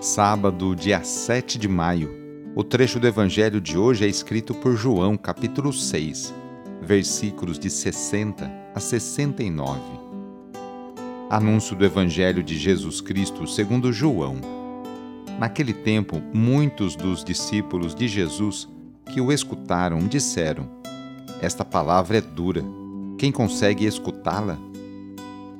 Sábado, dia 7 de maio. O trecho do Evangelho de hoje é escrito por João, capítulo 6, versículos de 60 a 69. Anúncio do Evangelho de Jesus Cristo segundo João Naquele tempo, muitos dos discípulos de Jesus que o escutaram disseram: Esta palavra é dura. Quem consegue escutá-la?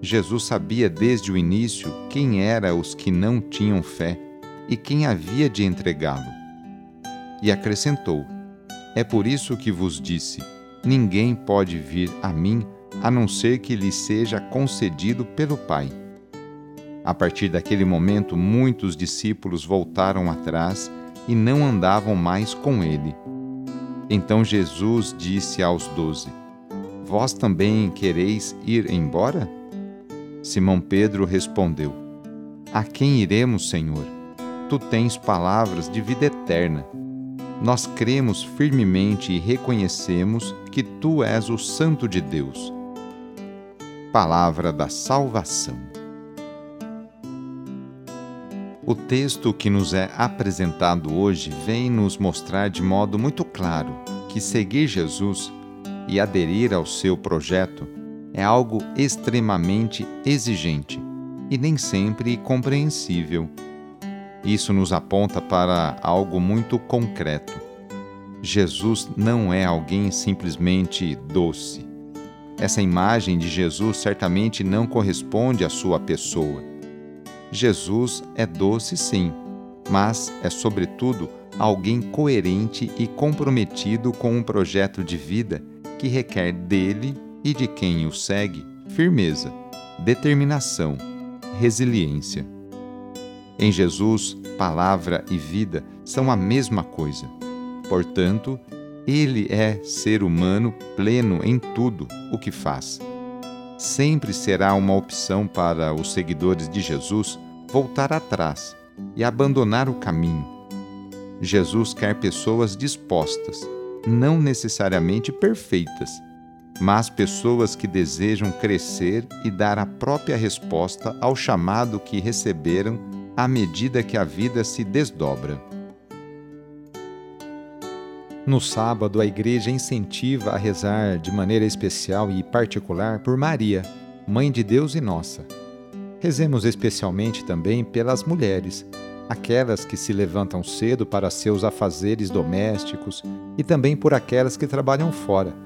Jesus sabia desde o início quem eram os que não tinham fé e quem havia de entregá-lo. E acrescentou: É por isso que vos disse: Ninguém pode vir a mim a não ser que lhe seja concedido pelo Pai. A partir daquele momento, muitos discípulos voltaram atrás e não andavam mais com ele. Então Jesus disse aos doze: Vós também quereis ir embora? Simão Pedro respondeu: A quem iremos, Senhor? Tu tens palavras de vida eterna. Nós cremos firmemente e reconhecemos que tu és o Santo de Deus. Palavra da salvação. O texto que nos é apresentado hoje vem nos mostrar de modo muito claro que seguir Jesus e aderir ao seu projeto é algo extremamente exigente e nem sempre compreensível. Isso nos aponta para algo muito concreto. Jesus não é alguém simplesmente doce. Essa imagem de Jesus certamente não corresponde à sua pessoa Jesus é doce, sim, mas é, sobretudo, alguém coerente e comprometido com um projeto de vida que requer dele e de quem o segue firmeza, determinação, resiliência. Em Jesus, palavra e vida são a mesma coisa. Portanto, ele é ser humano pleno em tudo o que faz sempre será uma opção para os seguidores de Jesus voltar atrás e abandonar o caminho. Jesus quer pessoas dispostas, não necessariamente perfeitas, mas pessoas que desejam crescer e dar a própria resposta ao chamado que receberam à medida que a vida se desdobra. No sábado, a igreja incentiva a rezar de maneira especial e particular por Maria, Mãe de Deus e nossa. Rezemos especialmente também pelas mulheres, aquelas que se levantam cedo para seus afazeres domésticos e também por aquelas que trabalham fora.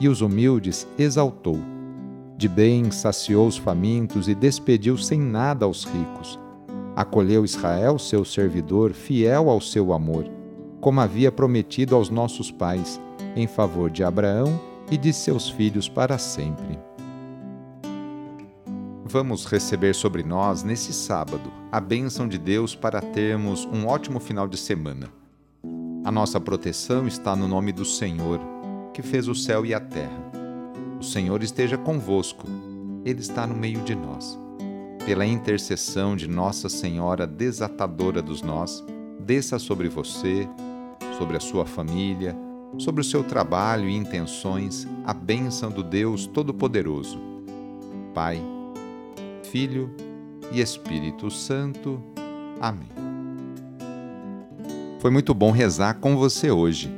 e os humildes exaltou. De bem saciou os famintos e despediu sem nada aos ricos. Acolheu Israel, seu servidor, fiel ao seu amor, como havia prometido aos nossos pais, em favor de Abraão e de seus filhos para sempre vamos receber sobre nós nesse sábado a bênção de Deus para termos um ótimo final de semana. A nossa proteção está no nome do Senhor, que fez o céu e a terra. O Senhor esteja convosco, Ele está no meio de nós. Pela intercessão de Nossa Senhora desatadora dos nós, desça sobre você, sobre a sua família, sobre o seu trabalho e intenções a bênção do Deus Todo-Poderoso. Pai, Filho e Espírito Santo. Amém. Foi muito bom rezar com você hoje.